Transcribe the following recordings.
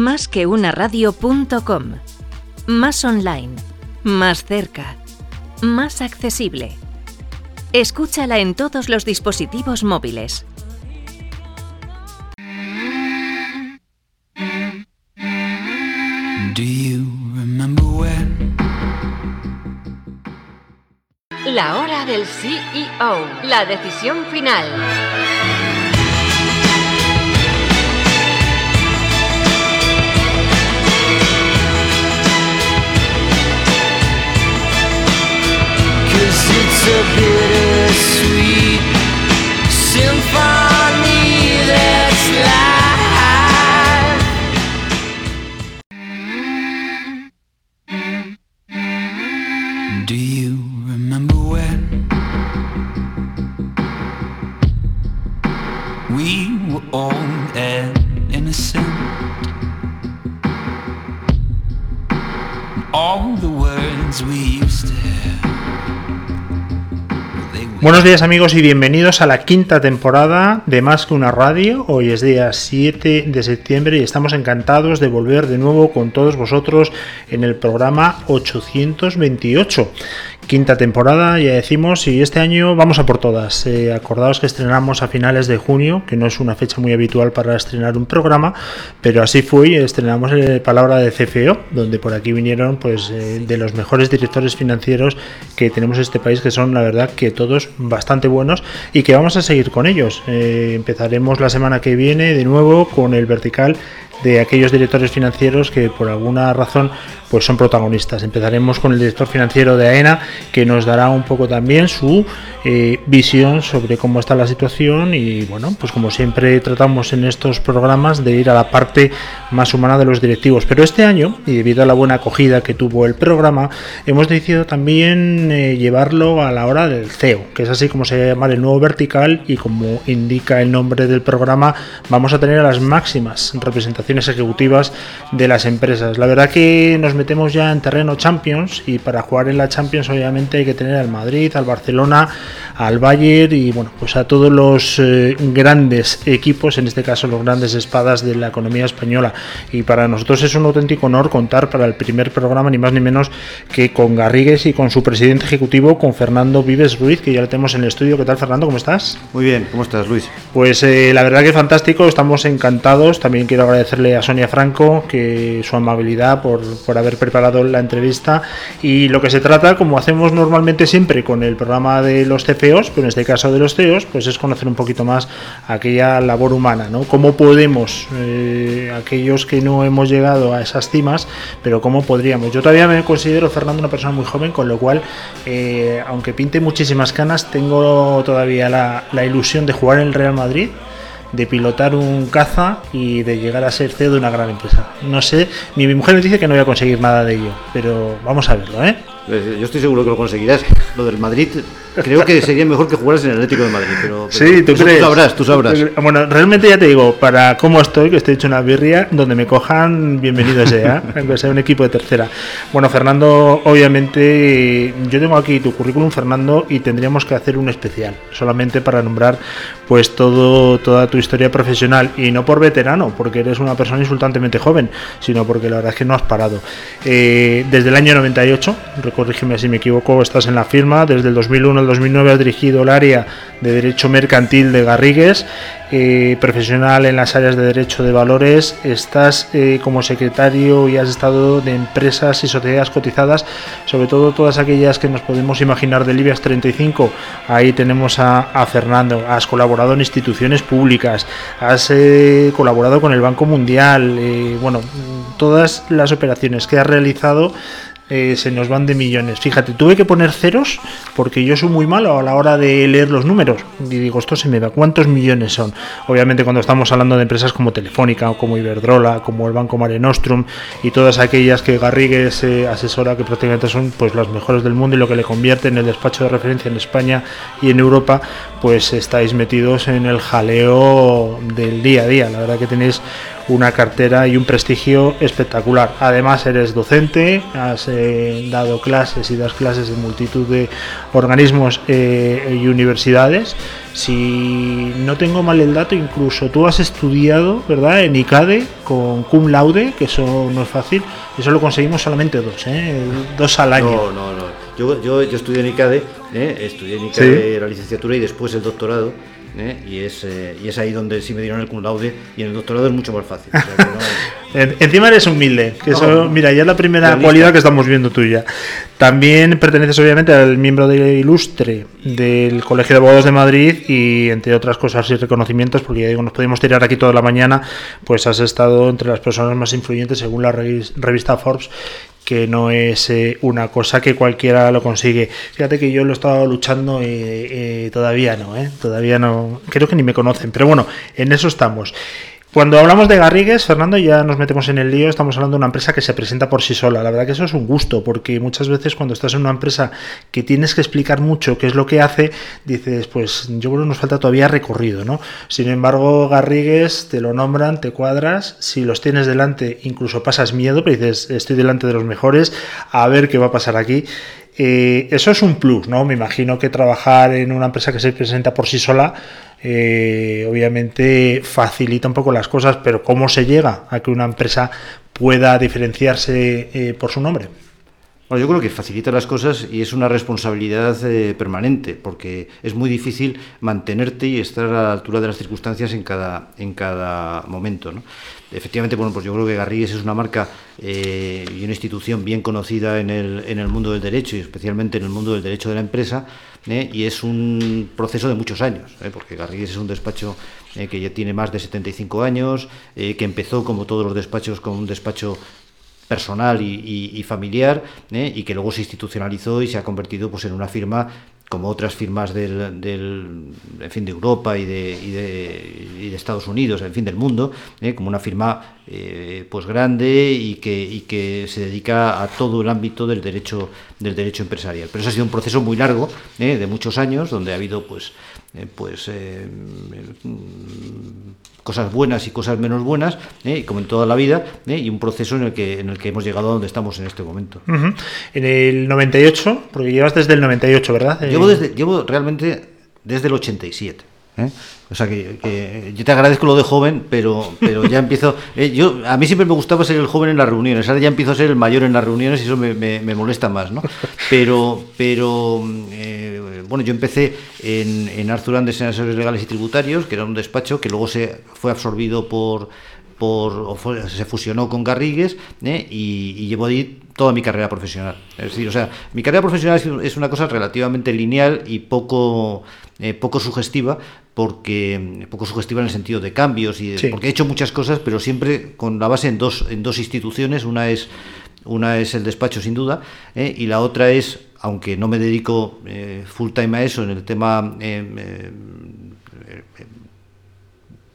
Más que una radio.com. Más online. Más cerca. Más accesible. Escúchala en todos los dispositivos móviles. Do you remember when? La hora del CEO. La decisión final. It's a bittersweet symphony that's life. Buenos días amigos y bienvenidos a la quinta temporada de Más que una radio. Hoy es día 7 de septiembre y estamos encantados de volver de nuevo con todos vosotros en el programa 828. Quinta temporada, ya decimos, y este año vamos a por todas. Eh, acordaos que estrenamos a finales de junio, que no es una fecha muy habitual para estrenar un programa, pero así fue y estrenamos eh, Palabra de CFO, donde por aquí vinieron pues eh, de los mejores directores financieros que tenemos en este país, que son la verdad que todos bastante buenos y que vamos a seguir con ellos. Eh, empezaremos la semana que viene de nuevo con el vertical de aquellos directores financieros que por alguna razón pues son protagonistas. Empezaremos con el director financiero de AENA que nos dará un poco también su eh, visión sobre cómo está la situación y bueno, pues como siempre tratamos en estos programas de ir a la parte más humana de los directivos. Pero este año, y debido a la buena acogida que tuvo el programa, hemos decidido también eh, llevarlo a la hora del CEO, que es así como se llama el nuevo vertical y como indica el nombre del programa, vamos a tener a las máximas representaciones ejecutivas de las empresas. La verdad que nos metemos ya en terreno Champions y para jugar en la Champions obviamente hay que tener al Madrid, al Barcelona, al Bayern y bueno, pues a todos los eh, grandes equipos, en este caso los grandes espadas de la economía española. Y para nosotros es un auténtico honor contar para el primer programa ni más ni menos que con Garrigues y con su presidente ejecutivo, con Fernando Vives Ruiz, que ya lo tenemos en el estudio. ¿Qué tal Fernando? ¿Cómo estás? Muy bien, ¿cómo estás, Luis? Pues eh, la verdad que fantástico, estamos encantados. También quiero agradecerle a Sonia Franco que su amabilidad por, por haber preparado la entrevista. Y lo que se trata, como hacemos normalmente siempre con el programa de los CFOs, pero en este caso de los CEOs, pues es conocer un poquito más aquella labor humana, ¿no? Cómo podemos, eh, aquellos que no hemos llegado a esas cimas, pero cómo podríamos. Yo todavía me considero, Fernando, una persona muy joven, con lo cual, eh, aunque pinte muchísimas canas, tengo todavía la, la ilusión de jugar en el Real Madrid de pilotar un caza y de llegar a ser CEO de una gran empresa. No sé, mi, mi mujer me dice que no voy a conseguir nada de ello, pero vamos a verlo, ¿eh? Eh, Yo estoy seguro que lo conseguirás. Lo del Madrid, creo que sería mejor que jugaras en el Atlético de Madrid. Pero, pero Sí, ¿tú crees? Tú sabrás, tú sabrás. Bueno, realmente ya te digo, para cómo estoy, que estoy hecho una birria, donde me cojan, bienvenido sea, aunque sea un equipo de tercera. Bueno, Fernando, obviamente, yo tengo aquí tu currículum, Fernando, y tendríamos que hacer un especial, solamente para nombrar pues todo, toda tu historia profesional, y no por veterano, porque eres una persona insultantemente joven, sino porque la verdad es que no has parado. Eh, desde el año 98, corrígeme si me equivoco, estás en la firma, desde el 2001 al 2009 has dirigido el área de Derecho Mercantil de Garrigues, eh, profesional en las áreas de Derecho de Valores, estás eh, como secretario y has estado de empresas y sociedades cotizadas, sobre todo todas aquellas que nos podemos imaginar del IBEX 35, ahí tenemos a, a Fernando, has colaborado en instituciones públicas, has eh, colaborado con el Banco Mundial, eh, bueno, todas las operaciones que has realizado eh, se nos van de millones. Fíjate, tuve que poner ceros porque yo soy muy malo a la hora de leer los números. Y digo, esto se me va. ¿Cuántos millones son? Obviamente cuando estamos hablando de empresas como Telefónica o como Iberdrola, como el Banco Mare Nostrum y todas aquellas que Garrigues eh, asesora que prácticamente son pues las mejores del mundo y lo que le convierte en el despacho de referencia en España y en Europa, pues estáis metidos en el jaleo del día a día. La verdad que tenéis una cartera y un prestigio espectacular. Además eres docente, has eh, dado clases y das clases en multitud de organismos eh, y universidades. Si no tengo mal el dato, incluso tú has estudiado, ¿verdad? En ICADE con cum laude, que eso no es fácil. Eso lo conseguimos solamente dos, ¿eh? Dos al año. No, no, no. Yo, yo, yo estudié en ICADE, estudié en ICADE la licenciatura y después el doctorado. ¿Eh? Y, es, eh, y es ahí donde sí me dieron el cum laude y en el doctorado es mucho más fácil. O sea que no- En- Encima eres humilde, que eso, No, mira, ya es la primera cualidad que estamos viendo tuya. También perteneces obviamente al miembro de ilustre del Colegio de Abogados de Madrid y entre otras cosas y reconocimientos, porque ya digo, nos podemos tirar aquí toda la mañana, pues has estado entre las personas más influyentes según la revis- revista Forbes que no es eh, una cosa que cualquiera lo consigue. Fíjate que yo lo he estado luchando y todavía no, ¿eh? todavía no, creo que ni me conocen, pero bueno, en eso estamos. Cuando hablamos de Garrigues, Fernando, ya nos metemos en el lío, estamos hablando de una empresa que se presenta por sí sola. La verdad que eso es un gusto, porque muchas veces cuando estás en una empresa que tienes que explicar mucho qué es lo que hace, dices, pues yo creo que nos falta todavía recorrido, ¿no? Sin embargo, Garrigues te lo nombran, te cuadras, si los tienes delante incluso pasas miedo, pero dices, estoy delante de los mejores, a ver qué va a pasar aquí. Eh, eso es un plus, ¿no? Me imagino que trabajar en una empresa que se presenta por sí sola, eh, obviamente facilita un poco las cosas, pero ¿cómo se llega a que una empresa pueda diferenciarse eh, por su nombre? Bueno, yo creo que facilita las cosas y es una responsabilidad eh, permanente, porque es muy difícil mantenerte y estar a la altura de las circunstancias en cada, en cada momento. ¿no? Efectivamente, bueno, pues yo creo que Garrigues es una marca eh, y una institución bien conocida en el, en el mundo del derecho y especialmente en el mundo del derecho de la empresa, ¿eh? y es un proceso de muchos años, porque Garrigues es un despacho que ya tiene más de 75 años, que empezó, como todos los despachos, con un despacho personal y, familiar ¿eh? y que luego se institucionalizó y se ha convertido pues en una firma como otras firmas del, del- fin de Europa y de, y de, y de Estados Unidos en fin del mundo ¿eh? como una firma eh, pues grande y que, se dedica a todo el ámbito del derecho del derecho empresarial pero eso ha sido un proceso muy largo de muchos años donde ha habido pues pues cosas buenas y cosas menos buenas, ¿eh? como en toda la vida, ¿eh? y un proceso en el, que, en el que hemos llegado a donde estamos en este momento. Ujú. En el 98, porque llevas desde el 98, ¿verdad? Llevo, Eh, desde, llevo realmente desde el 87. ¿Eh? O sea que, yo te agradezco lo de joven, pero, pero ya empiezo. eh, yo A mí siempre me gustaba ser el joven en las reuniones, ahora ya empiezo a ser el mayor en las reuniones y eso me, molesta más, ¿no? Pero, pero eh, bueno, yo empecé en, en Arthur Andersen Asesores Legales y Tributarios, que era un despacho que luego se fue absorbido por por, se fusionó con Garrigues y llevo ahí toda mi carrera profesional. Es decir, o sea, mi carrera profesional es, una cosa relativamente lineal y poco, eh, poco sugestiva, porque poco sugestiva en el sentido de cambios, y de- Sí. porque he hecho muchas cosas, pero siempre con la base en dos, en dos instituciones. Una es, una es el despacho, sin duda, ¿eh? y la otra es, aunque no me dedico eh, full time a eso, en el tema...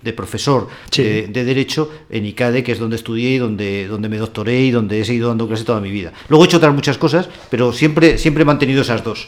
de profesor Sí. de, de Derecho en ICADE, que es donde estudié y donde, donde me doctoré y donde he seguido dando clases toda mi vida. Luego he hecho otras muchas cosas, pero siempre, siempre he mantenido esas dos.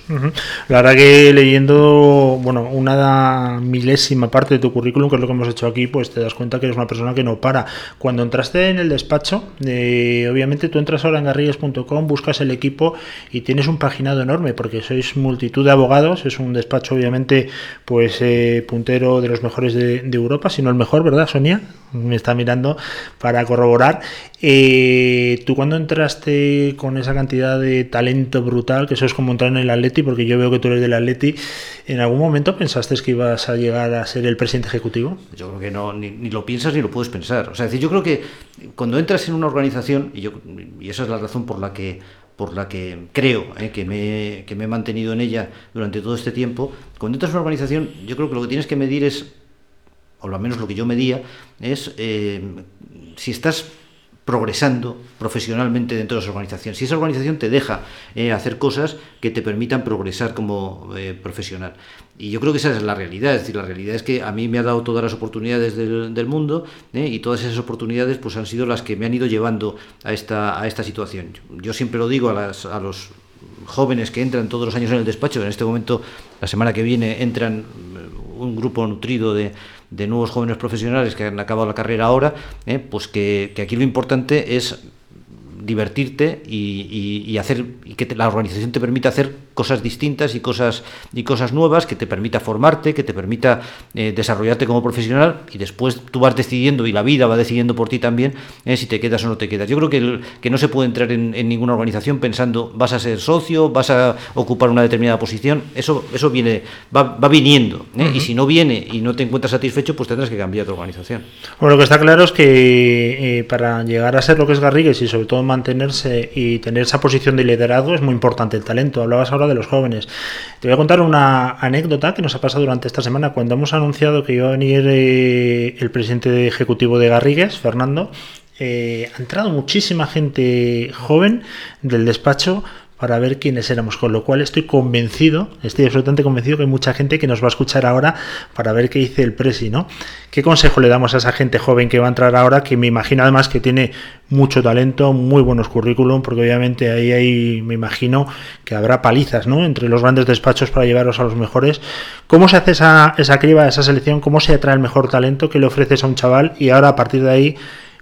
La verdad que leyendo, bueno, una milésima parte de tu currículum, que es lo que hemos hecho aquí, pues te das cuenta que eres una persona que no para. Cuando entraste en el despacho, eh, obviamente tú entras ahora en garrigues.com, buscas el equipo y tienes un paginado enorme, porque sois multitud de abogados, es un despacho obviamente pues eh, puntero de los mejores de, de Europa, si no el mejor, ¿verdad, Sonia? Me está mirando para corroborar. Eh, tú cuando entraste con esa cantidad de talento brutal, que eso es como entrar en el Atleti, porque yo veo que tú eres del Atleti, ¿en algún momento pensaste que ibas a llegar a ser el presidente ejecutivo? Yo creo que no, ni, ni lo piensas ni lo puedes pensar. O sea, es decir, yo creo que cuando entras en una organización, y, yo, y esa es la razón por la que por la que creo eh, que, me, que me he mantenido en ella durante todo este tiempo, cuando entras en una organización, yo creo que lo que tienes que medir es, o al menos lo que yo medía, es eh, si estás progresando profesionalmente dentro de esa organización. Si esa organización te deja eh, hacer cosas que te permitan progresar como eh, profesional. Y yo creo que esa es la realidad. Es decir, la realidad es que a mí me ha dado todas las oportunidades del, mundo eh, y todas esas oportunidades pues, han sido las que me han ido llevando a esta, a esta situación. Yo siempre lo digo a los jóvenes que entran todos los años en el despacho, en este momento, la semana que viene, entran un grupo nutrido de, de nuevos jóvenes profesionales que han acabado la carrera ahora, eh, pues que, aquí lo importante es divertirte y, hacer y que la organización te permita hacer cosas distintas y cosas y cosas nuevas que te permita formarte que te permita eh, desarrollarte como profesional y después tú vas decidiendo y la vida va decidiendo por ti también eh, si te quedas o no te quedas. Yo creo que, el- que no se puede entrar en, en ninguna organización pensando vas a ser socio vas a ocupar una determinada posición eso eso viene va, va viniendo ¿eh? y si no viene y no te encuentras satisfecho pues tendrás que cambiar tu organización. Bueno, lo que está claro es que eh, para llegar a ser lo que es Garrigues y sobre todo mantenerse y tener esa posición de liderazgo es muy importante el talento. Hablabas ahora de los jóvenes. Te voy a contar una anécdota que nos ha pasado durante esta semana cuando hemos anunciado que iba a venir eh, el presidente ejecutivo de Garrigues, Fernando. eh, ha entrado muchísima gente joven del despacho para ver quiénes éramos, con lo cual estoy convencido, estoy absolutamente convencido que hay mucha gente que nos va a escuchar ahora para ver qué dice el presi, ¿no? ¿Qué consejo le damos a esa gente joven que va a entrar ahora, que me imagino además que tiene mucho talento, muy buenos currículum, porque obviamente ahí hay, me imagino que habrá palizas, ¿no? Entre los grandes despachos para llevaros a los mejores. ¿Cómo se hace esa, esa criba, esa selección? ¿Cómo se atrae el mejor talento? ¿Qué le ofreces a un chaval? Y ahora a partir de ahí,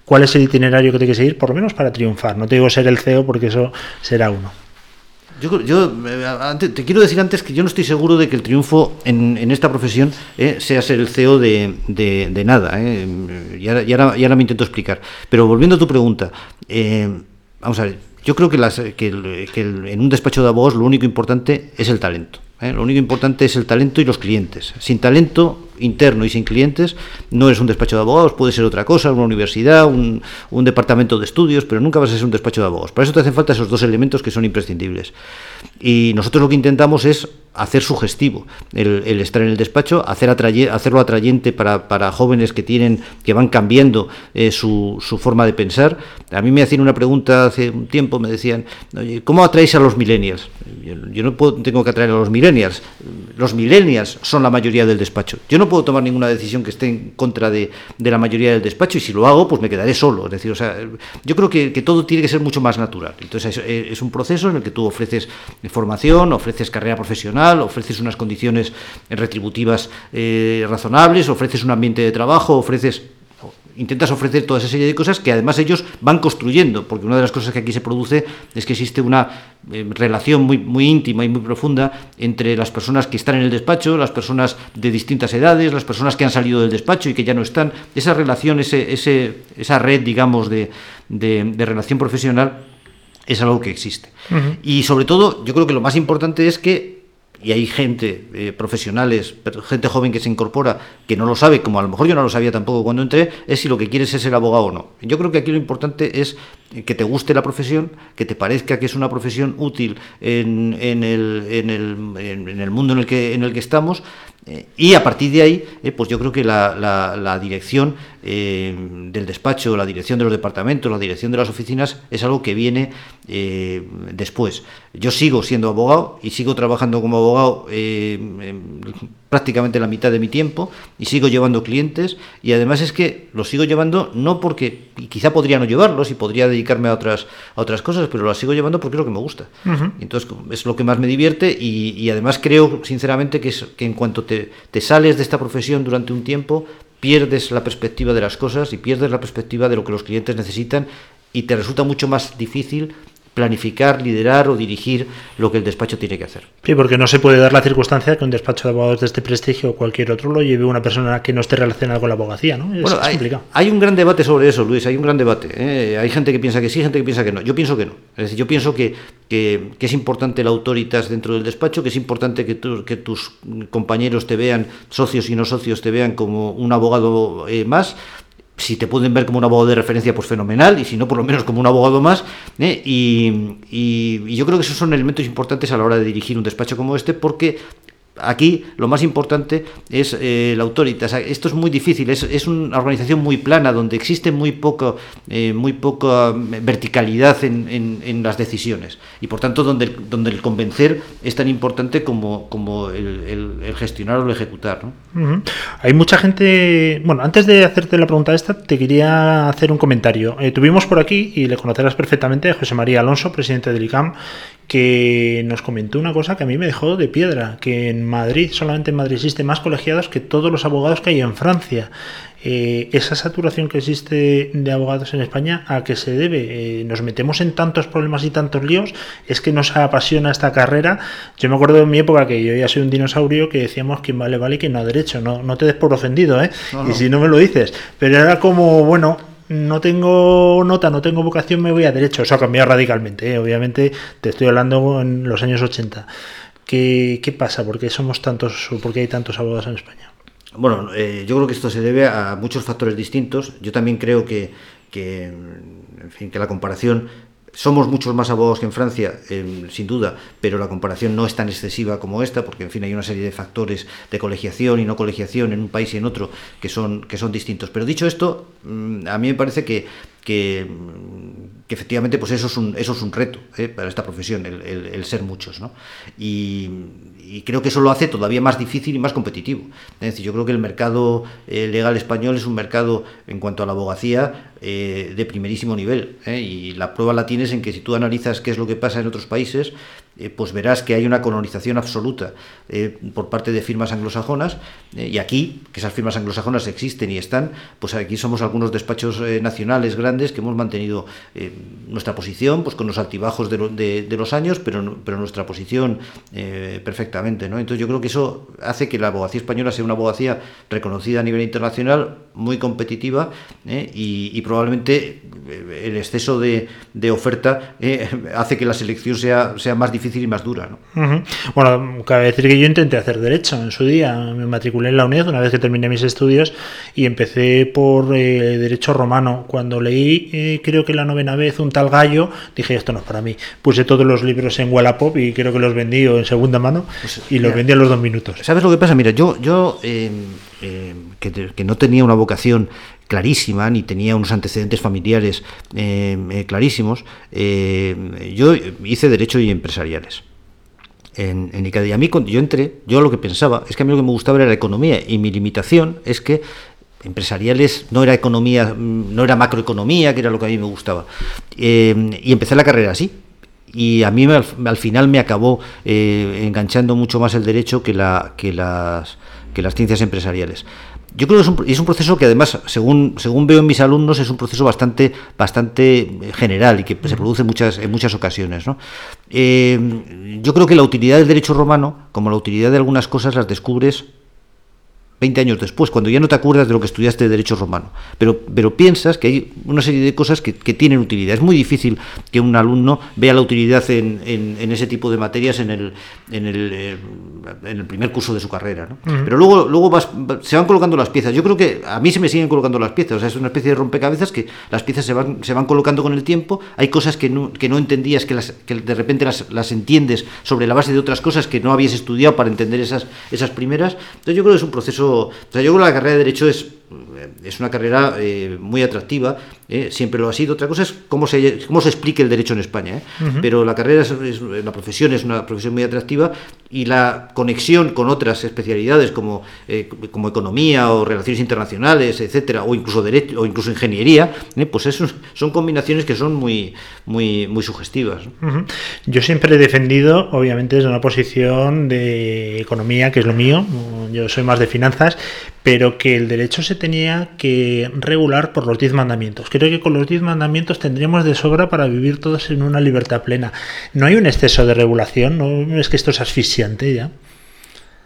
¿cuál es el itinerario que tiene que seguir? Por lo menos para triunfar. No te digo ser el CEO porque eso será uno. Yo, yo eh, antes- te quiero decir antes que yo no estoy seguro de que el triunfo en, esta profesión eh, sea ser el CEO de, nada. eh. Y, ahora, y ahora- y ahora me intento explicar. Pero volviendo a tu pregunta, eh, vamos a ver, yo creo que, las- que el- que en un despacho de abogados lo único importante es el talento. ¿Eh? Lo único importante es el talento y los clientes. Sin talento interno y sin clientes no es un despacho de abogados, puede ser otra cosa, una universidad, un, departamento de estudios, pero nunca vas a ser un despacho de abogados. Para eso te hacen falta esos dos elementos que son imprescindibles. Y nosotros lo que intentamos es hacer sugestivo el, estar en el despacho, hacer hacerlo atrayente para, jóvenes que tienen que van cambiando eh, su, forma de pensar. A mí me hacían una pregunta hace un tiempo, me decían, "Oye, ¿cómo atraéis a los millennials? Yo, yo no puedo- tengo que atraer a los millennials. Los millennials son la mayoría del despacho. Yo no puedo tomar ninguna decisión que esté en contra de, de la mayoría del despacho y si lo hago, pues me quedaré solo. Es decir, o sea, yo creo que, todo tiene que ser mucho más natural. Entonces es, es un proceso en el que tú ofreces formación, ofreces carrera profesional, ofreces unas condiciones retributivas eh, razonables, ofreces un ambiente de trabajo, ofreces intentas ofrecer toda esa serie de cosas que además ellos van construyendo, porque una de las cosas que aquí se produce es que existe una eh, relación muy, muy íntima y muy profunda entre las personas que están en el despacho, las personas de distintas edades, las personas que han salido del despacho y que ya no están. Esa relación, ese, ese, esa red, digamos, de, de, de relación profesional es algo que existe. Y sobre todo, yo creo que lo más importante es que y hay gente, eh, profesionales, gente joven que se incorpora, que no lo sabe, como a lo mejor yo no lo sabía tampoco cuando entré, es si lo que quieres es ser abogado o no. Yo creo que aquí lo importante es que te guste la profesión, que te parezca que es una profesión útil en, el, mundo en el que, en el que estamos, eh, y a partir de ahí, eh, pues yo creo que la, dirección eh, del despacho, la dirección de los departamentos, la dirección de las oficinas es algo que viene eh, después. Yo sigo siendo abogado y sigo trabajando como abogado eh, en prácticamente la mitad de mi tiempo y sigo llevando clientes y además es que los sigo llevando no porque y quizá podría no llevarlos y podría dedicarme a otras a otras cosas, pero los sigo llevando porque es lo que me gusta. Uh -huh. Entonces es lo que más me divierte y, y además creo sinceramente que, es, que en cuanto te, te sales de esta profesión durante un tiempo pierdes la perspectiva de las cosas y pierdes la perspectiva de lo que los clientes necesitan y te resulta mucho más difícil planificar, liderar o dirigir lo que el despacho tiene que hacer. Sí, porque no se puede dar la circunstancia que un despacho de abogados de este prestigio o cualquier otro lo lleve una persona que no esté relacionada con la abogacía, ¿no? Es, bueno, es hay, complicado. hay, un gran debate sobre eso, Luis, hay un gran debate. ¿eh? Hay gente que piensa que sí, gente que piensa que no. Yo pienso que no. Es decir, yo pienso que, que, que es importante la autoritas dentro del despacho, que es importante que, tu, que, tus compañeros te vean, socios y no socios, te vean como un abogado eh, más, si te pueden ver como un abogado de referencia, pues fenomenal, y si no, por lo menos como un abogado más. ¿eh? Y, y, y, yo creo que esos son elementos importantes a la hora de dirigir un despacho como este, porque aquí lo más importante es eh, la sea, esto es muy difícil, es, una organización muy plana, donde existe muy, poco, eh, muy poca verticalidad en, en, en, las decisiones, y por tanto donde donde el convencer es tan importante como, el, gestionar o el ejecutar. ¿no? Hay mucha gente. Bueno, antes de hacerte la pregunta esta, te quería hacer un comentario. Eh, tuvimos por aquí, y le conocerás perfectamente, José María Alonso, presidente del ICAM, que nos comentó una cosa que a mí me dejó de piedra, que en Madrid, solamente en Madrid existe más colegiados que todos los abogados que hay en Francia. Eh, esa saturación que existe de abogados en España, ¿a qué se debe? Eh, nos metemos en tantos problemas y tantos líos, es que nos apasiona esta carrera. Yo me acuerdo de mi época que yo ya soy un dinosaurio que decíamos que vale, vale, que no a derecho, no, no te des por ofendido, ¿eh? No, no. Y si no me lo dices, pero era como, bueno, no tengo nota, no tengo vocación, me voy a derecho. Eso ha cambiado radicalmente, ¿eh? obviamente te estoy hablando en los años 80. ¿Qué, ¿Qué pasa? ¿Por qué somos tantos por qué hay tantos abogados en España? Bueno, eh, yo creo que esto se debe a muchos factores distintos. Yo también creo que, que, en fin, que la comparación somos muchos más abogados que en Francia, eh, sin duda, pero la comparación no es tan excesiva como esta, porque en fin hay una serie de factores de colegiación y no colegiación en un país y en otro que son, que son distintos. Pero dicho esto, mm, a mí me parece que, que, efectivamente pues eso es un, eso es un reto ¿eh? para esta profesión, el, el- ser muchos. ¿no? Y, creo que eso lo hace todavía más difícil y más competitivo. Es decir, yo creo que el mercado eh, legal español es un mercado en cuanto a la abogacía eh, de primerísimo nivel. Y la prueba la tienes en que si tú analizas qué es lo que pasa en otros países, eh, pues verás que hay una colonización absoluta eh, por parte de firmas anglosajonas eh, y aquí, que esas firmas anglosajonas existen y están, pues aquí somos algunos despachos nacionales grandes que hemos mantenido nuestra posición, pues con los altibajos de, de- los años, pero, pero nuestra posición perfectamente. ¿no? Entonces yo creo que eso hace que la abogacía española sea una abogacía reconocida a nivel internacional, muy competitiva y, probablemente el exceso de, oferta hace que la selección sea, sea más difícil y más dura. ¿no? Ujú. Bueno, cabe decir que yo intenté hacer derecho en su día. Me matriculé en la UNED una vez que terminé mis estudios y empecé por eh, derecho romano. Cuando leí, eh, creo que la novena vez, un tal gallo, dije esto no es para mí. Puse todos los libros en Wallapop y creo que los vendí o en segunda mano y los mira. vendí a los dos minutos. ¿Sabes lo que pasa? Mira, yo, yo eh, eh, que, que no tenía una vocación clarísima ni tenía unos antecedentes familiares eh, eh, clarísimos, eh, yo hice Derecho y Empresariales. En, en ICADE. Y a mí, cuando yo entré, yo lo que pensaba es que a mí lo que me gustaba era la economía y mi limitación es que empresariales no era economía, no era macroeconomía, que era lo que a mí me gustaba. Y empecé la carrera así. Y a mí al, al final me acabó enganchando mucho más el derecho que, la, que, las, que las ciencias empresariales. Yo creo que es un, es un proceso que además, según, según veo en mis alumnos, es un proceso bastante, bastante eh, general y que se produce en muchas, en muchas ocasiones. ¿no? Eh, yo creo que la utilidad del derecho romano, como la utilidad de algunas cosas, las descubres 20 años después, cuando ya no te acuerdas de lo que estudiaste de derecho romano, pero, pero piensas que hay una serie de cosas que, que tienen utilidad. Es muy difícil que un alumno vea la utilidad en, en- en ese tipo de materias en el, en el, eh, en el primer curso de su carrera. ¿no? Pero luego, luego vas- va- se van colocando las piezas. Yo creo que a mí se me siguen colocando las piezas. O sea, es una especie de rompecabezas que las piezas se van, se van colocando con el tiempo. Hay cosas que no, que no entendías, que, las, que de repente las, las entiendes sobre la base de otras cosas que no habías estudiado para entender esas, esas primeras. Entonces yo creo que es un proceso... O sea, yo creo que la carrera de Derecho es, es una carrera eh, muy atractiva, eh, siempre lo ha sido. Otra cosa es cómo se, cómo se explique el derecho en España. ¿eh? Pero la carrera, es, es- la profesión es una profesión muy atractiva y la conexión con otras especialidades como, eh, como economía o relaciones internacionales, etcétera, o incluso derecho o incluso ingeniería, eh, pues eso son combinaciones que son muy, muy, muy sugestivas. ¿no? Ujú. Yo siempre he defendido, obviamente, desde una posición de economía, que es lo mío, yo soy más de finanzas, pero que el derecho se tenía que regular por los diez mandamientos. Creo que con los diez mandamientos tendríamos de sobra para vivir todos en una libertad plena. No hay un exceso de regulación, no es que esto es asfixiante ya.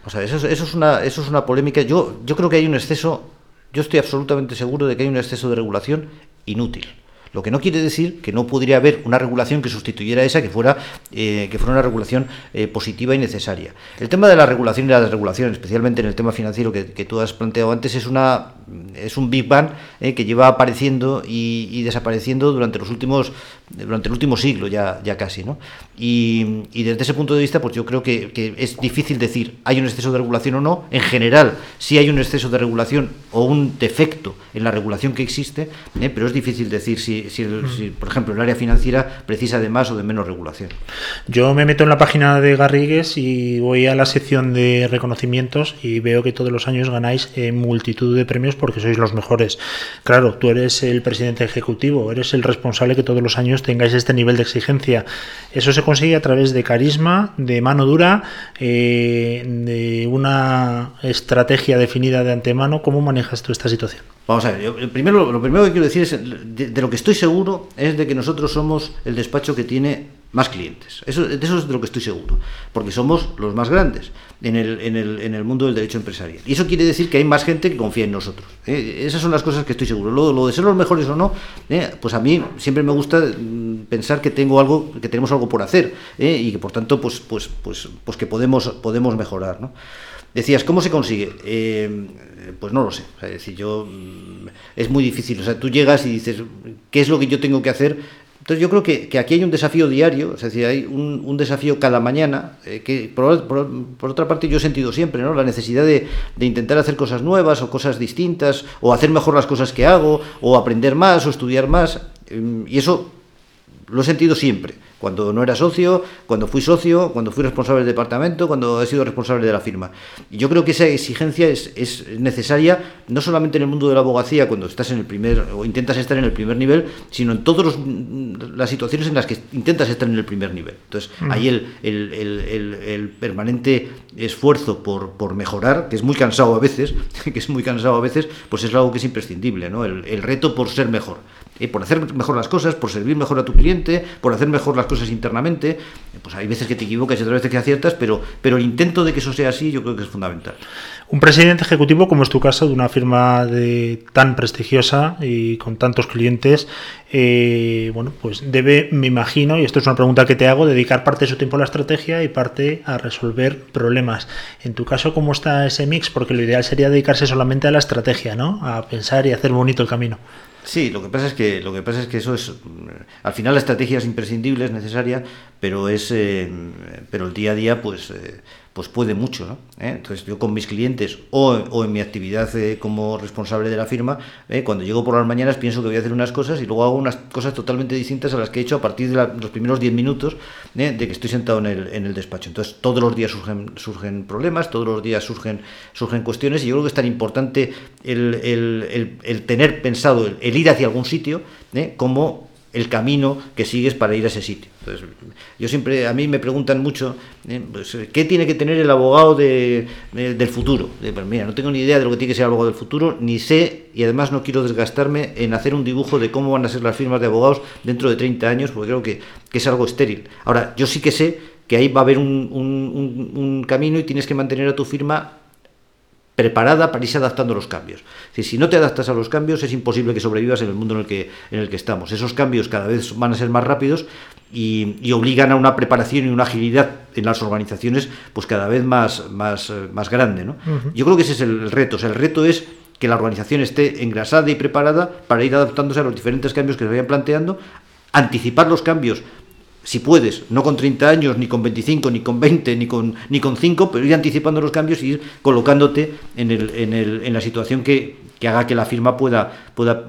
O sea, eso es, eso es una, eso es una polémica. Yo, yo creo que hay un exceso, yo estoy absolutamente seguro de que hay un exceso de regulación inútil. Lo que no quiere decir que no podría haber una regulación que sustituyera esa, que fuera, eh, que fuera una regulación eh, positiva y necesaria. El tema de la regulación y la desregulación, especialmente en el tema financiero que, que tú has planteado antes, es, una, es un Big Bang eh, que lleva apareciendo y, desapareciendo durante los últimos durante el último siglo ya, casi. ¿no? Y, desde ese punto de vista, pues yo creo que, es difícil decir hay un exceso de regulación o no. En general, sí hay un exceso de regulación o un defecto en la regulación que existe, ¿eh? pero es difícil decir si, el- si, por ejemplo, el área financiera precisa de más o de menos regulación. Yo me meto en la página de Garrigues y voy a la sección de reconocimientos y veo que todos los años ganáis multitud de premios porque sois los mejores. Claro, tú eres el presidente ejecutivo, eres el responsable que todos los años tengáis este nivel de exigencia. Eso se consigue a través de carisma, de mano dura, eh, de una estrategia definida de antemano. ¿Cómo manejas tú esta situación? Vamos a ver, primero, lo primero que quiero decir es, de, lo que estoy seguro es de que nosotros somos el despacho que tiene más clientes. Eso, de eso es de lo que estoy seguro, porque somos los más grandes en el, en el, en el mundo del derecho empresarial. Y eso quiere decir que hay más gente que confía en nosotros. ¿eh? Esas son las cosas que estoy seguro. Lo, de ser los mejores o no, ¿eh? pues a mí siempre me gusta mm, pensar que tengo algo, que tenemos algo por hacer ¿eh? y que por tanto, pues, pues, pues, pues que podemos, podemos mejorar. ¿no? Decías, ¿cómo se consigue? Eh, pues no lo sé. Es decir, yo mm, es muy difícil. O sea, tú llegas y dices, ¿qué es lo que yo tengo que hacer? Entonces yo creo que, aquí hay un desafío diario, es decir, hay un, desafío cada mañana, eh, que por, otra parte yo he sentido siempre, ¿no? La necesidad de, intentar hacer cosas nuevas o cosas distintas, o hacer mejor las cosas que hago, o aprender más, o estudiar más, eh, y eso lo he sentido siempre cuando no era socio, cuando fui socio, cuando fui responsable del departamento, cuando he sido responsable de la firma. Y yo creo que esa exigencia es, es, necesaria no solamente en el mundo de la abogacía, cuando estás en el primer o intentas estar en el primer nivel, sino en todas las situaciones en las que intentas estar en el primer nivel. Entonces, mm. ahí el, el, el, el, permanente esfuerzo por, por mejorar, que es muy cansado a veces, que es muy cansado a veces, pues es algo que es imprescindible, ¿no? el, reto por ser mejor. Eh, por hacer mejor las cosas, por servir mejor a tu cliente, por hacer mejor las cosas internamente. Pues hay veces que te equivocas y otras veces que aciertas, pero, pero el intento de que eso sea así yo creo que es fundamental. Un presidente ejecutivo, como es tu caso, de una firma de, tan prestigiosa y con tantos clientes, eh, bueno, pues debe, me imagino, y esto es una pregunta que te hago, dedicar parte de su tiempo a la estrategia y parte a resolver problemas. En tu caso, ¿cómo está ese mix? Porque lo ideal sería dedicarse solamente a la estrategia, ¿no? A pensar y hacer bonito el camino. Sí, lo que pasa es que lo que pasa es que eso es al final la estrategia es imprescindible, es necesaria, pero es eh, pero el día a día pues eh, pues puede mucho. ¿no? ¿Eh? Entonces yo con mis clientes o, o en mi actividad eh, como responsable de la firma, eh, cuando llego por las mañanas pienso que voy a hacer unas cosas y luego hago unas cosas totalmente distintas a las que he hecho a partir de los primeros 10 minutos de que estoy sentado en el, en el, despacho. Entonces todos los días surgen, surgen problemas, todos los días surgen, surgen cuestiones y yo creo que es tan importante el, el, el tener pensado el, ir hacia algún sitio como el camino que sigues para ir a ese sitio. Entonces, yo siempre, a mí me preguntan mucho, eh, pues, ¿qué tiene que tener el abogado de, de, del futuro? Pues mira, no tengo ni idea de lo que tiene que ser el abogado del futuro, ni sé, y además no quiero desgastarme en hacer un dibujo de cómo van a ser las firmas de abogados dentro de 30 años, porque creo que, que es algo estéril. Ahora, yo sí que sé que ahí va a haber un, un camino y tienes que mantener a tu firma preparada para irse adaptando a los cambios. Es decir, si no te adaptas a los cambios es imposible que sobrevivas en el mundo en el que, en el que estamos. Esos cambios cada vez van a ser más rápidos y, y obligan a una preparación y una agilidad en las organizaciones pues cada vez más, más, más grande. ¿no? Uh -huh. Yo creo que ese es el reto. O sea, el reto es que la organización esté engrasada y preparada para ir adaptándose a los diferentes cambios que se vayan planteando, anticipar los cambios si puedes, no con 30 años, ni con 25, ni con 20, ni con, ni con 5, pero ir anticipando los cambios y ir colocándote en, el, en, el, en la situación que, que haga que la firma pueda, pueda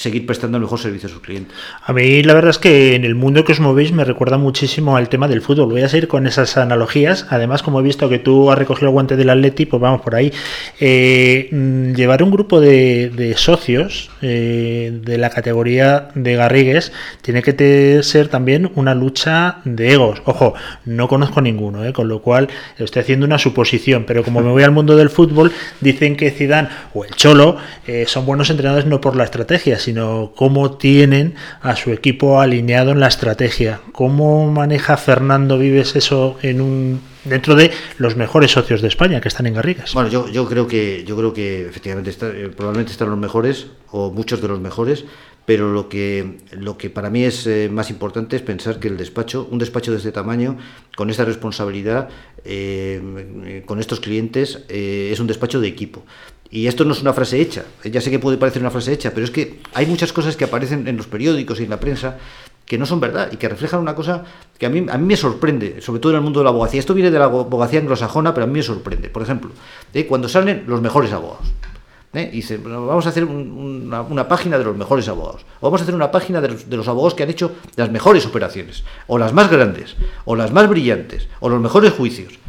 seguir prestando el mejor servicio a sus clientes. A mí la verdad es que en el mundo que os movéis me recuerda muchísimo al tema del fútbol. Voy a seguir con esas analogías. Además, como he visto que tú has recogido el guante del Atleti, pues vamos por ahí. Eh, llevar un grupo de, socios eh, de la categoría de Garrigues tiene que ser también una lucha de egos. Ojo, no conozco ninguno, eh, con lo cual estoy haciendo una suposición, pero como me voy al mundo del fútbol, dicen que Zidane o el Cholo eh, son buenos entrenadores no por la estrategia, sino cómo tienen a su equipo alineado en la estrategia. ¿Cómo maneja Fernando Vives eso en un dentro de los mejores socios de España que están en Garrigues? Bueno, yo, yo creo que yo creo que efectivamente está, eh, probablemente están los mejores o muchos de los mejores, pero lo que lo que para mí es eh, más importante es pensar que el despacho, un despacho de este tamaño, con esta responsabilidad, eh, con estos clientes, es un despacho de equipo. Y esto no es una frase hecha, ya sé que puede parecer una frase hecha, pero es que hay muchas cosas que aparecen en los periódicos y en la prensa que no son verdad y que reflejan una cosa que a mí, a mí me sorprende, sobre todo en el mundo de la abogacía. Esto viene de la abogacía anglosajona, pero a mí me sorprende. Por ejemplo, eh, cuando salen los mejores abogados. ¿eh? Y dice, bueno, vamos a hacer un, una, página de los mejores abogados. O vamos a hacer una página de los abogados que han hecho las mejores operaciones, o las más grandes, o las más brillantes, o los mejores juicios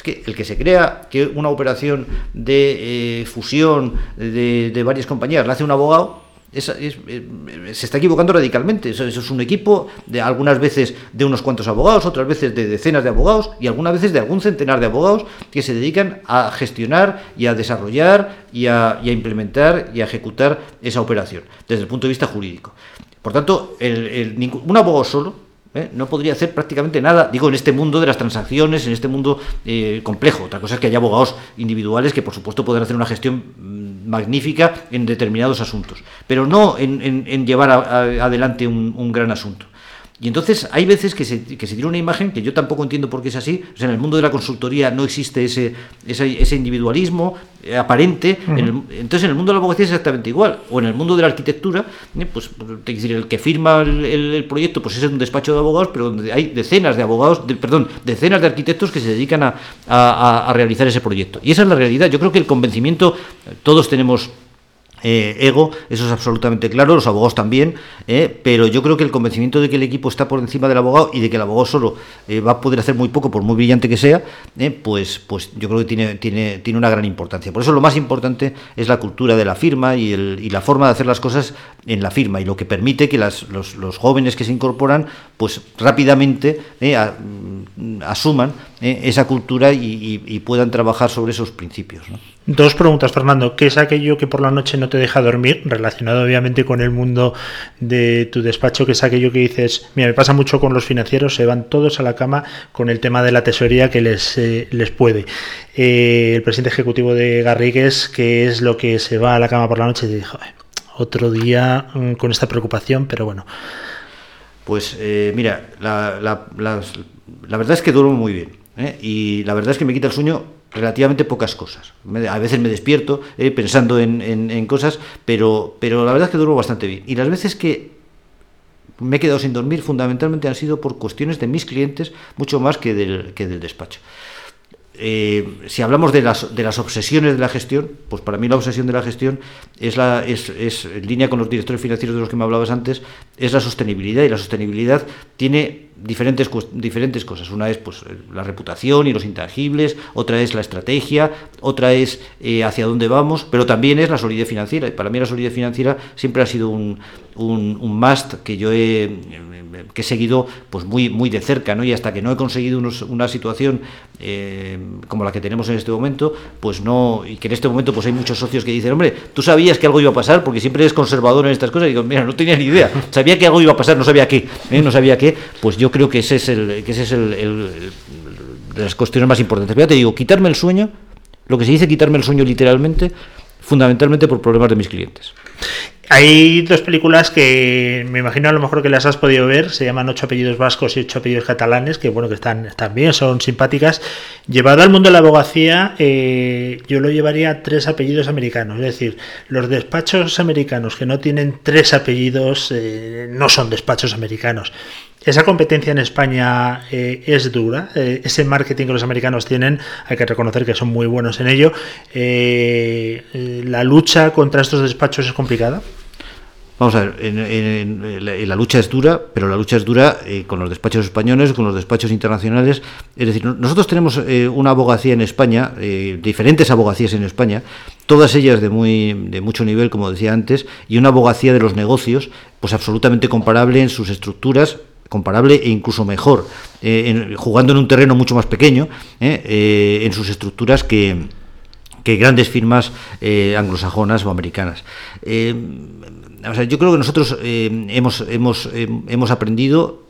Es que el que se crea que una operación de eh, fusión de, varias compañías la hace un abogado, es- eh, se está equivocando radicalmente. Eso, es un equipo de algunas veces de unos cuantos abogados, otras veces de decenas de abogados y algunas veces de algún centenar de abogados que se dedican a gestionar y a desarrollar y a, y a implementar y a ejecutar esa operación desde el punto de vista jurídico. Por tanto, el- un abogado solo ¿eh? no podría hacer prácticamente nada, digo, en este mundo de las transacciones, en este mundo eh, complejo. Otra cosa es que haya abogados individuales que, por supuesto, pueden hacer una gestión mm, magnífica en determinados asuntos, pero no en, llevar adelante un gran asunto. Y entonces hay veces que se, que se tiene una imagen que yo tampoco entiendo por qué es así. O sea, en el mundo de la consultoría no existe ese, ese, ese individualismo eh, aparente. En el- entonces en el mundo de la abogacía es exactamente igual. O en el mundo de la arquitectura, eh, pues decir, el que firma el, el- el proyecto pues es un despacho de abogados, pero donde hay decenas de abogados, de- perdón, decenas de arquitectos que se dedican a, a- a- realizar ese proyecto. Y esa es la realidad. Yo creo que el convencimiento, todos tenemos eh, ego, eso es absolutamente claro, los abogados también, eh, pero yo creo que el convencimiento de que el equipo está por encima del abogado y de que el abogado solo eh, va a poder hacer muy poco, por muy brillante que sea, pues, pues yo creo que tiene, tiene, tiene una gran importancia. Por eso lo más importante es la cultura de la firma y, el- y la forma de hacer las cosas en la firma y lo que permite que las- los, los jóvenes que se incorporan pues rápidamente mm, asuman eh, esa cultura y, y- y puedan trabajar sobre esos principios. ¿no? Dos preguntas, Fernando. ¿Qué es aquello que por la noche no te deja dormir? Relacionado obviamente con el mundo de tu despacho, que es aquello que dices, mira, me pasa mucho con los financieros, se van todos a la cama con el tema de la tesorería que les, eh, les puede. Eh, el presidente ejecutivo de Garrigues, que es lo que se va a la cama por la noche, y dijo, "Joder, otro día mm, con esta preocupación, pero bueno. Pues eh, mira, la, la verdad es que duermo muy bien. ¿Eh? Y la verdad es que me quita el sueño relativamente pocas cosas. A veces me despierto eh, pensando en, en- en cosas, pero, pero la verdad es que duermo bastante bien. Y las veces que me he quedado sin dormir fundamentalmente han sido por cuestiones de mis clientes, mucho más que del, que del despacho. Eh, si hablamos de las, de las obsesiones de la gestión, pues para mí la obsesión de la gestión es, la, es, es, en línea con los directores financieros de los que me hablabas antes, es la sostenibilidad y la sostenibilidad tiene diferentes, diferentes cosas. Una es pues, la reputación y los intangibles, otra es la estrategia, otra es eh, hacia dónde vamos, pero también es la solidez financiera. Y para mí la solidez financiera siempre ha sido un, un, un must que yo he, que he seguido pues muy, muy de cerca, ¿no? y hasta que no he conseguido una situación eh, como la que tenemos en este momento, pues no, y que en este momento pues hay muchos socios que dicen, hombre, tú sabías que algo iba a pasar, porque siempre eres conservador en estas cosas, y digo, mira, no tenía ni idea, sabía que algo iba a pasar, no sabía qué, ¿eh? no sabía qué, pues yo creo que ese es el, que ese es el- el- de las cuestiones más importantes. Pero ya te digo, quitarme el sueño, lo que se dice quitarme el sueño literalmente, fundamentalmente por problemas de mis clientes. Hay dos películas que me imagino a lo mejor que las has podido ver, se llaman Ocho apellidos vascos y Ocho apellidos catalanes, que bueno, que están, están bien, son simpáticas. Llevado al mundo de la abogacía, eh, yo lo llevaría tres apellidos americanos, es decir, los despachos americanos que no tienen tres apellidos eh, no son despachos americanos. Esa competencia en España eh, es dura. eh, ese marketing que los americanos tienen, hay que reconocer que son muy buenos en ello. Eh, eh, la lucha contra estos despachos es complicada. Vamos a ver, en, la, lucha es dura, pero la lucha es dura con los despachos españoles, con los despachos internacionales. Es decir, no- nosotros tenemos una abogacía en España, diferentes abogacías en España, todas ellas de, muy, de mucho nivel, como decía antes, y una abogacía de los negocios, pues absolutamente comparable en sus estructuras, comparable e incluso mejor, eh, jugando en un terreno mucho más pequeño, eh, eh, en sus estructuras que, grandes firmas eh, anglosajonas o americanas. O yo creo que nosotros hemos, hemos, hemos aprendido,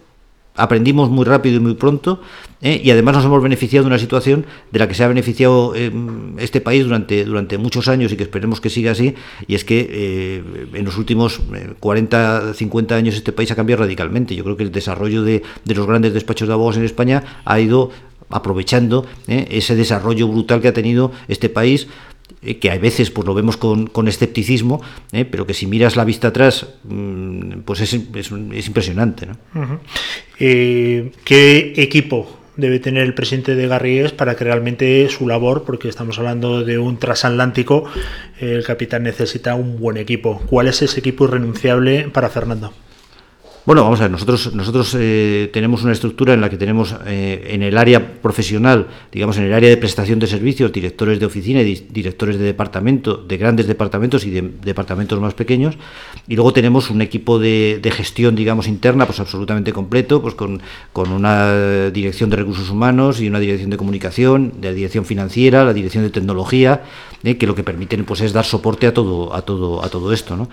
aprendimos muy rápido y muy pronto, eh, y además nos hemos beneficiado de una situación de la que se ha beneficiado eh, este país durante, durante muchos años y que esperemos que siga así, y es que eh, en los últimos eh, 40, 50 años este país ha cambiado radicalmente. Yo creo que el desarrollo de, de los grandes despachos de abogados en España ha ido aprovechando eh, ese desarrollo brutal que ha tenido este país, eh, que a veces pues lo vemos con, con escepticismo, eh, pero que si miras la vista atrás, mm, pues es, es- es impresionante. ¿no? Eh, ¿Qué equipo debe tener el presidente de Garrigues para que realmente su labor, porque estamos hablando de un transatlántico, el capitán necesita un buen equipo? ¿Cuál es ese equipo irrenunciable para Fernando? Bueno, vamos a ver, nosotros, eh, tenemos una estructura en la que tenemos eh, en el área profesional, digamos en el área de prestación de servicios, directores de oficina y directores de departamento, de grandes departamentos y de departamentos más pequeños, y luego tenemos un equipo de, gestión, digamos, interna, pues absolutamente completo, pues con, una dirección de recursos humanos y una dirección de comunicación, de dirección financiera, la dirección de tecnología, eh, que lo que permiten pues es dar soporte a todo, a todo, a todo esto, ¿no?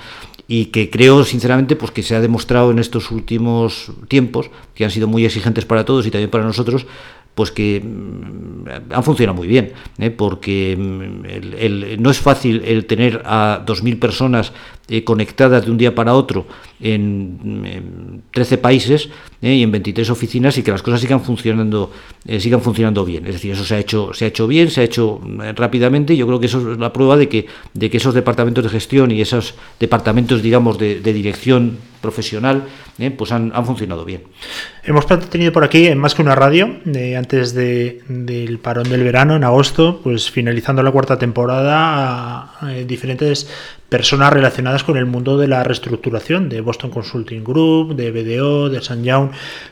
y que creo sinceramente pues que se ha demostrado en estos últimos tiempos que han sido muy exigentes para todos y también para nosotros pues que mm, han funcionado muy bien, ¿eh? porque mm, no es fácil el tener a 2.000 personas eh, conectadas de un día para otro en, 13 países eh, y en 23 oficinas y que las cosas sigan funcionando sigan funcionando bien. Es decir, eso se ha hecho se ha hecho bien, se ha hecho rápidamente y yo creo que eso es la prueba de que de que esos departamentos de gestión y esos departamentos digamos de, dirección profesional, eh, pues han, funcionado bien. Hemos tenido por aquí, en más que una radio, de, antes del parón del verano, en agosto, pues finalizando la cuarta temporada, diferentes personas relacionadas con el mundo de la reestructuración, de Boston Consulting Group, de BDO, de San Young,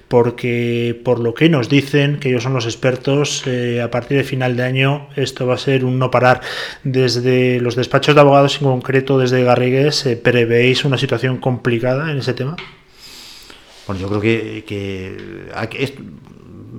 porque por lo que nos dicen, que ellos son los expertos, eh, a partir de final de año esto va a ser un no parar. Desde los despachos de abogados, en concreto desde Garrigues, eh, ¿prevéis una situación complicada en ese tema? Bueno, yo creo que,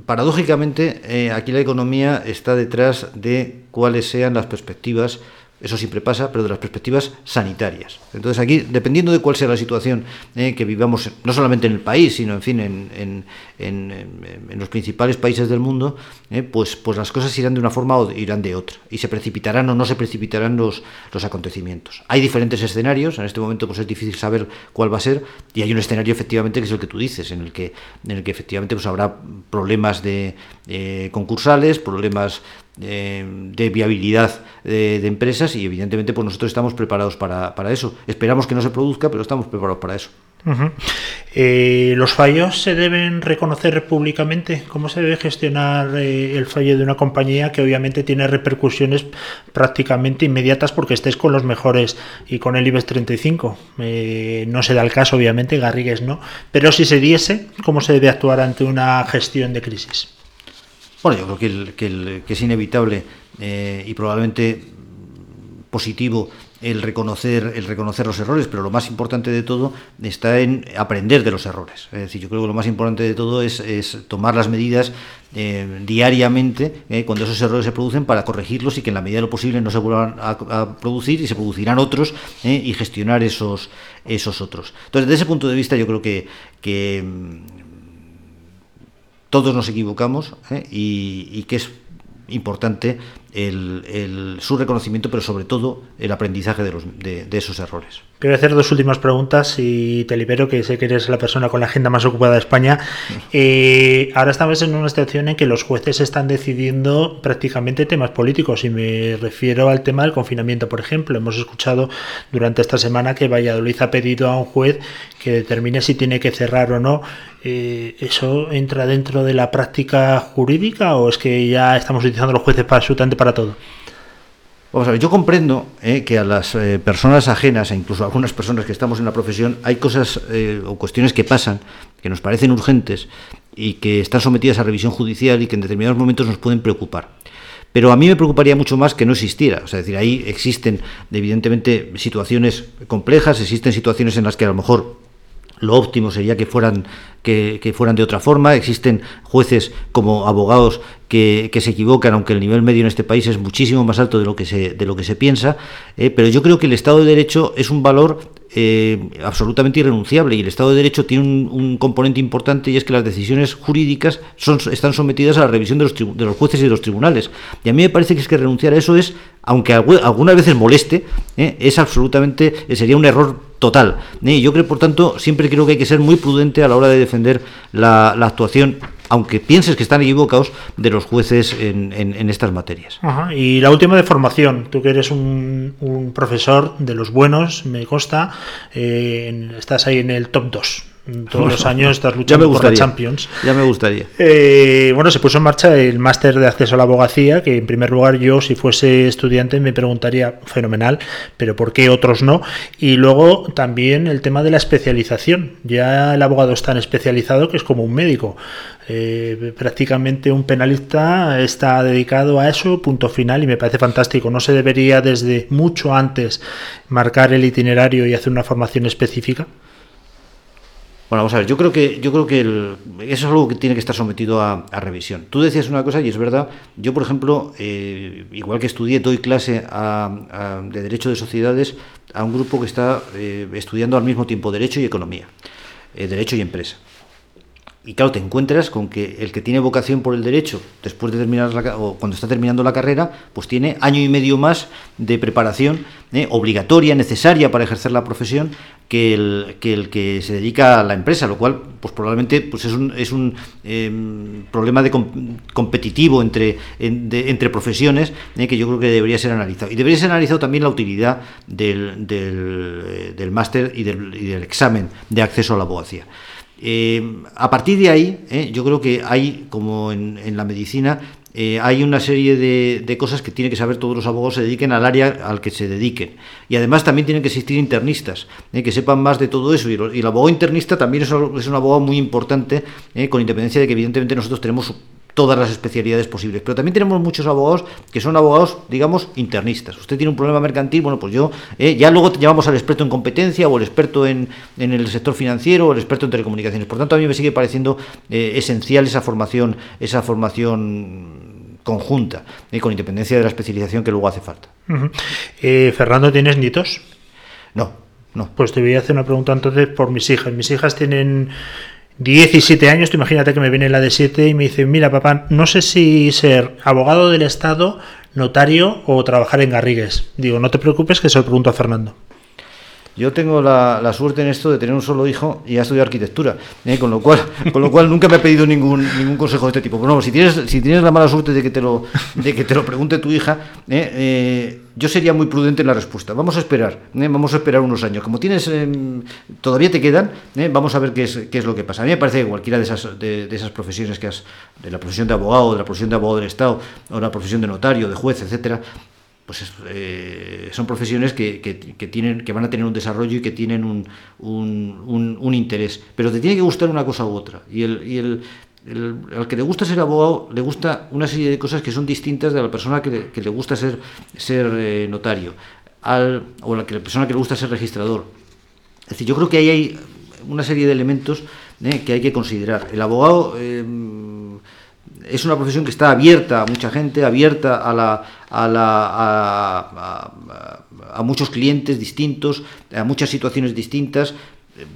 paradójicamente eh, aquí la economía está detrás de cuáles sean las perspectivas eso siempre pasa, pero de las perspectivas sanitarias. Entonces aquí, dependiendo de cuál sea la situación eh, que vivamos, no solamente en el país, sino en fin, en, los principales países del mundo, eh, pues, pues las cosas irán de una forma o irán de otra. Y se precipitarán o no se precipitarán los, los acontecimientos. Hay diferentes escenarios, en este momento pues es difícil saber cuál va a ser, y hay un escenario efectivamente que es el que tú dices, en el que, en el que efectivamente pues habrá problemas de eh, concursales, problemas de viabilidad de, empresas y evidentemente pues nosotros estamos preparados para, eso. Esperamos que no se produzca, pero estamos preparados para eso. Eh, ¿Los fallos se deben reconocer públicamente? ¿Cómo se debe gestionar eh, el fallo de una compañía que obviamente tiene repercusiones prácticamente inmediatas porque estés con los mejores y con el IBEX 35? Eh, no se da el caso, obviamente, Garrigues no, pero si se diese, ¿cómo se debe actuar ante una gestión de crisis? Bueno, yo creo que, es inevitable eh, y probablemente positivo el reconocer, el reconocer los errores, pero lo más importante de todo está en aprender de los errores. Es decir, yo creo que lo más importante de todo es, tomar las medidas eh, diariamente eh, cuando esos errores se producen para corregirlos y que en la medida de lo posible no se vuelvan a, producir y se producirán otros y gestionar esos, esos otros. Entonces, desde ese punto de vista, yo creo que, que todos nos equivocamos ¿eh? y, que es importante el, su reconocimiento, pero sobre todo el aprendizaje de, esos errores. Quiero hacer dos últimas preguntas y te libero, que sé que eres la persona con la agenda más ocupada de España. Eh, ahora estamos en una situación en que los jueces están decidiendo prácticamente temas políticos y me refiero al tema del confinamiento, por ejemplo. Hemos escuchado durante esta semana que Valladolid ha pedido a un juez que determine si tiene que cerrar o no. Eh, ¿Eso entra dentro de la práctica jurídica o es que ya estamos utilizando los jueces para absolutamente para todo? Vamos a ver, yo comprendo eh, que a las eh, personas ajenas, e incluso a algunas personas que estamos en la profesión, hay cosas eh, o cuestiones que pasan, que nos parecen urgentes y que están sometidas a revisión judicial y que en determinados momentos nos pueden preocupar. Pero a mí me preocuparía mucho más que no existiera. O sea, es decir, ahí existen evidentemente situaciones complejas, existen situaciones en las que a lo mejor lo óptimo sería que fueran, que, fueran de otra forma. Existen jueces como abogados que, se equivocan, aunque el nivel medio en este país es muchísimo más alto de lo que se, de lo que se piensa. Eh, pero yo creo que el Estado de Derecho es un valor eh, absolutamente irrenunciable y el Estado de Derecho tiene un, componente importante y es que las decisiones jurídicas son, están sometidas a la revisión de los, de los, jueces y de los tribunales. Y a mí me parece que es que renunciar a eso es, aunque algunas veces moleste, eh, es absolutamente, sería un error total. ¿eh? Yo creo, por tanto, siempre creo que hay que ser muy prudente a la hora de defender la, actuación aunque pienses que están equivocados, de los jueces en, estas materias. Y la última de formación, tú que eres un, profesor de los buenos, me consta, eh, estás ahí en el top 2 Todos los años estás luchando me por la. Champions. Ya me gustaría. Eh, bueno, se puso en marcha el máster de acceso a la abogacía, que en primer lugar yo, si fuese estudiante, me preguntaría, fenomenal, pero ¿por qué otros no? Y luego también el tema de la especialización. Ya el abogado es tan especializado que es como un médico. Eh, prácticamente un penalista está dedicado a eso, punto final, y me parece fantástico. No se debería desde mucho antes marcar el itinerario y hacer una formación específica. Bueno, vamos a ver, yo creo que, yo creo que el- eso es algo que tiene que estar sometido a, revisión. Tú decías una cosa y es verdad, yo por ejemplo, eh, igual que estudié, doy clase a- a- de Derecho de Sociedades a un grupo que está eh, estudiando al mismo tiempo Derecho y Economía, eh, Derecho y Empresa. Y claro, te encuentras con que el que tiene vocación por el derecho, después de terminar la, o cuando está terminando la carrera, pues tiene año y medio más de preparación eh, obligatoria, necesaria para ejercer la profesión, que el, que el que se dedica a la empresa, lo cual, pues probablemente, pues es un, es un em, problema de com- competitivo entre, en- de- entre profesiones eh, que yo creo que debería ser analizado. Y debería ser analizado también la utilidad del, del, eh, del máster y del, y del examen de acceso a la abogacía. Eh, a partir de ahí, eh, yo creo que hay, como en, en la medicina, eh, hay una serie de, cosas que tienen que saber todos los abogados, se dediquen al área al que se dediquen. Y además también tienen que existir internistas, eh, que sepan más de todo eso. Y, lo- y el abogado internista también es, un- es abogado muy importante, con independencia de que evidentemente nosotros tenemos todas las especialidades posibles. Pero también tenemos muchos abogados que son abogados, digamos, internistas. Usted tiene un problema mercantil, bueno, pues yo, eh, ya luego te llamamos al experto en competencia o el experto en, en el sector financiero o el experto en telecomunicaciones. Por tanto, a mí me sigue pareciendo eh, esencial esa formación, esa formación conjunta, eh, con independencia de la especialización que luego hace falta. Eh, Fernando, ¿tienes nietos? No, no. Pues te voy a hacer una pregunta entonces por mis hijas. Mis hijas tienen 17 años, tú imagínate que me viene la de 7 y me dice, mira papá, no sé si ser abogado del Estado, notario o trabajar en Garrigues. Digo, no te preocupes que se lo pregunto a Fernando. Yo tengo la, la suerte en esto de tener un solo hijo y ha estudiado arquitectura, ¿eh? con lo cual con lo cual nunca me ha pedido ningún ningún consejo de este tipo. Pero no, si tienes si tienes la mala suerte de que te lo de que te lo pregunte tu hija, ¿eh? Eh, yo sería muy prudente en la respuesta. Vamos a esperar, vamos a esperar unos años. Como tienes em, todavía te quedan, vamos a ver qué es qué es lo que pasa. A mí me parece que cualquiera de esas de, de esas profesiones que has de la profesión de abogado, de la profesión de abogado del Estado o la profesión de notario, de juez, etcétera, pues es- eh, son profesiones que, que- que tienen, que van a tener un desarrollo y que tienen un, un- un- un interés. Pero te tiene que gustar una cosa u otra. Y, el, y el- el- al que le gusta ser abogado, le gusta una serie de cosas que son distintas de la persona que le, que le gusta ser, ser eh, notario, al, o la, que, la persona que le gusta ser registrador. Es decir, yo creo que ahí hay una serie de elementos eh, que hay que considerar. El abogado eh, es una profesión que está abierta a mucha gente, abierta a, la, a, la, a, a- muchos clientes distintos, a muchas situaciones distintas.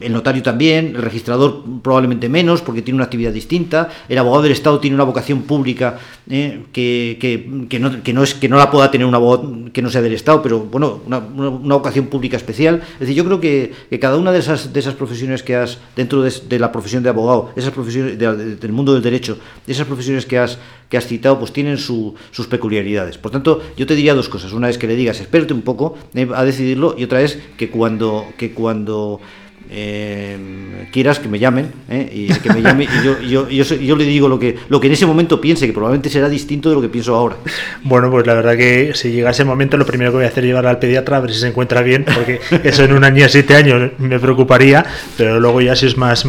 El notario también, el registrador probablemente menos, porque tiene una actividad distinta. El abogado del Estado tiene una vocación pública eh, que, que- que no, que no es que no la pueda tener un abogado que no sea del Estado, pero bueno, una, una- vocación pública especial. Es decir, yo creo que, cada una de esas, de esas profesiones que has, dentro de, la profesión de abogado, esas profesiones de- de- del mundo del derecho, esas profesiones que has, que has citado, pues tienen su- sus peculiaridades. Por tanto, yo te diría dos cosas. Una es que le digas, espérate un poco eh, a decidirlo, y otra es que cuando, que cuando eh, quieras que me llamen ¿eh? y que me llame y yo, yo, yo, yo le digo lo que, lo que en ese momento piense, que probablemente será distinto de lo que pienso ahora. Bueno, pues la verdad que si llega ese momento, lo primero que voy a hacer es llevar al pediatra a ver si se encuentra bien, porque eso en niña de 7 años me preocuparía, pero luego ya si es más,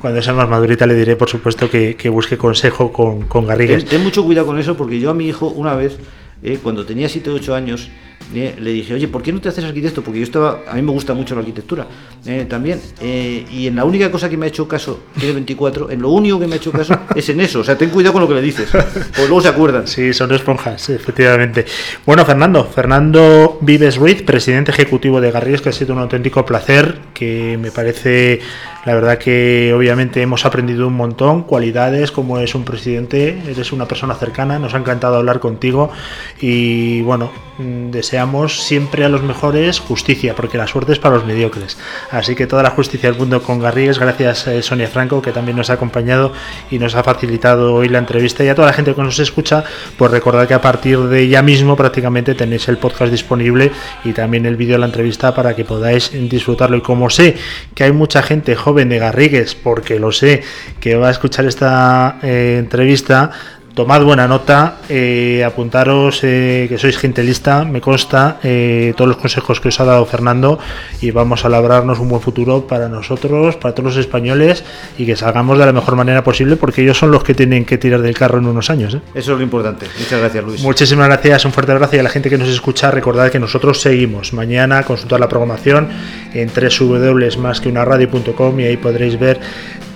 cuando sea más madurita le diré, por supuesto, que, que busque consejo con, con Ten, Garrigues. ten mucho cuidado con eso porque yo a mi hijo una vez, eh, cuando tenía 7 o 8 años, eh, le dije, oye, ¿por qué no te haces arquitecto? Porque yo estaba, a mí me gusta mucho la arquitectura eh, también. eh, y en la única cosa que me ha hecho caso, tiene 24, en lo único que me ha hecho caso es en eso. O sea, ten cuidado con lo que le dices, porque luego se acuerdan. Sí, son esponjas, efectivamente. Bueno, Fernando, Fernando Vives Ruiz, presidente ejecutivo de Garrigues, que ha sido un auténtico placer, que me parece, la verdad que obviamente hemos aprendido un montón, cualidades, como es un presidente, eres una persona cercana, nos ha encantado hablar contigo y bueno, mm, deseamos siempre a los mejores justicia, porque la suerte es para los mediocres. Así que toda la justicia del mundo con Garrigues, gracias eh, Sonia Franco, que también nos ha acompañado y nos ha facilitado hoy la entrevista. Y a toda la gente que nos escucha, pues recordad que a partir de ya mismo prácticamente tenéis el podcast disponible y también el vídeo de la entrevista para que podáis disfrutarlo. Y como sé que hay mucha gente joven, Vendegarrigues, porque lo sé que va a escuchar esta eh, entrevista tomad buena nota, eh, apuntaros eh, que sois gente lista, me consta, eh, todos los consejos que os ha dado Fernando y vamos a labrarnos un buen futuro para nosotros, para todos los españoles y que salgamos de la mejor manera posible porque ellos son los que tienen que tirar del carro en unos años. Eso es lo importante. Muchas gracias, Luis. Muchísimas gracias, un fuerte abrazo y a la gente que nos escucha, recordad que nosotros seguimos. Mañana consultar la programación en www.masqueunaradio.com y ahí podréis ver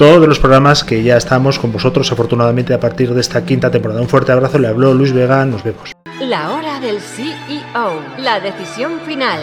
todos los programas que ya estamos con vosotros, afortunadamente, a partir de esta quinta temporada. Un fuerte abrazo, le habló Luis Vega, nos vemos. La hora del CEO, la decisión final.